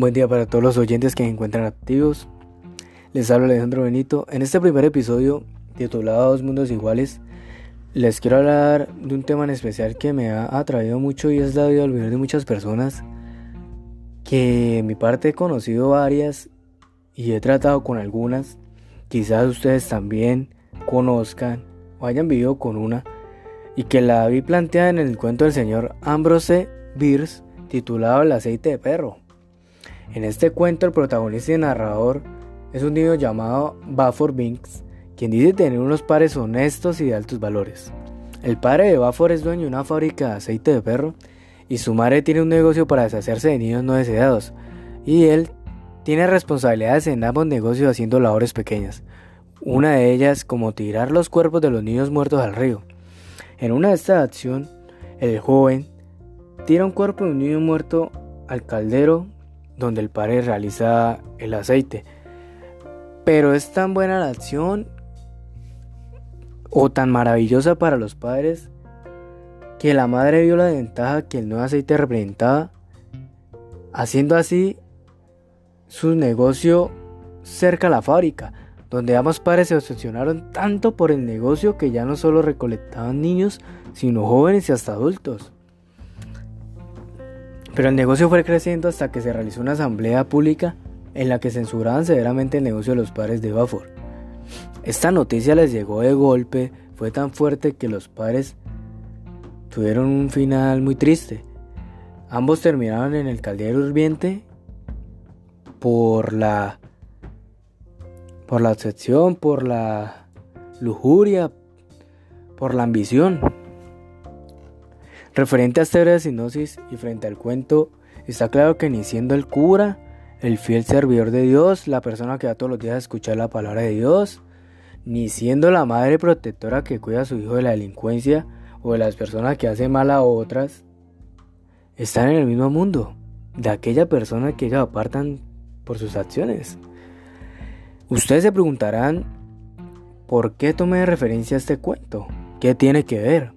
Buen día para todos los oyentes que se encuentran activos. Les habla Alejandro Benito. En este primer episodio, titulado Dos Mundos Iguales, les quiero hablar de un tema en especial que me ha atraído mucho y es la vida de muchas personas que en mi parte he conocido varias y he tratado con algunas. Quizás ustedes también conozcan o hayan vivido con una y que la vi planteada en el cuento del señor Ambrose Bierce titulado El aceite de perro. En este cuento el protagonista y narrador es un niño llamado Bafford Binks, quien dice tener unos padres honestos y de altos valores. El padre de Bafford es dueño de una fábrica de aceite de perro y su madre tiene un negocio para deshacerse de niños no deseados y él tiene responsabilidades en ambos negocios haciendo labores pequeñas. Una de ellas como tirar los cuerpos de los niños muertos al río. En una de estas acciones, el joven tira un cuerpo de un niño muerto al caldero donde el padre realiza el aceite. Pero es tan buena la acción o tan maravillosa para los padres que la madre vio la ventaja que el nuevo aceite representaba, haciendo así su negocio cerca a la fábrica, donde ambos padres se obsesionaron tanto por el negocio que ya no solo recolectaban niños, sino jóvenes y hasta adultos. Pero el negocio fue creciendo hasta que se realizó una asamblea pública en la que censuraban severamente el negocio de los padres de Bafford. Esta noticia les llegó de golpe, fue tan fuerte que los padres tuvieron un final muy triste. Ambos terminaron en el caldero hirviente por la por la obsesión, por la lujuria, por la ambición. Referente a esta de sinosis y frente al cuento, está claro que ni siendo el cura, el fiel servidor de Dios, la persona que va todos los días a escuchar la palabra de Dios, ni siendo la madre protectora que cuida a su hijo de la delincuencia o de las personas que hacen mal a otras, están en el mismo mundo de aquella persona que ellos apartan por sus acciones. Ustedes se preguntarán, ¿por qué tomé referencia a este cuento? ¿Qué tiene que ver?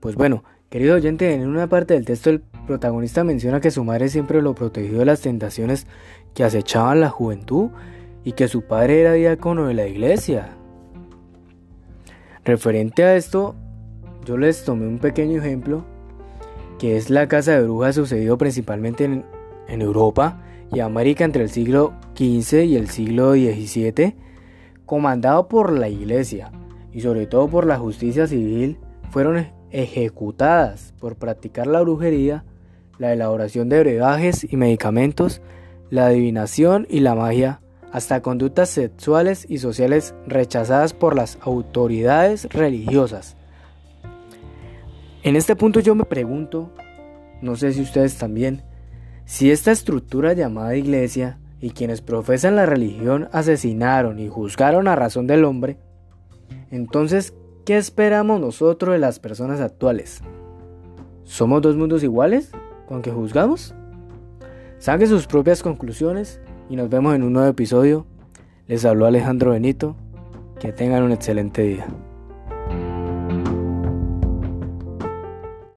Pues bueno, Querido oyente, en una parte del texto el protagonista menciona que su madre siempre lo protegió de las tentaciones que acechaban la juventud y que su padre era diácono de la iglesia. Referente a esto, yo les tomé un pequeño ejemplo, que es la casa de brujas sucedido principalmente en, en Europa y América entre el siglo XV y el siglo XVII, comandado por la iglesia y sobre todo por la justicia civil, fueron ejecutadas por practicar la brujería, la elaboración de brebajes y medicamentos, la adivinación y la magia, hasta conductas sexuales y sociales rechazadas por las autoridades religiosas. En este punto yo me pregunto, no sé si ustedes también, si esta estructura llamada iglesia y quienes profesan la religión asesinaron y juzgaron a razón del hombre, entonces, ¿Qué esperamos nosotros de las personas actuales? ¿Somos dos mundos iguales con que juzgamos? Saque sus propias conclusiones y nos vemos en un nuevo episodio. Les habló Alejandro Benito. Que tengan un excelente día.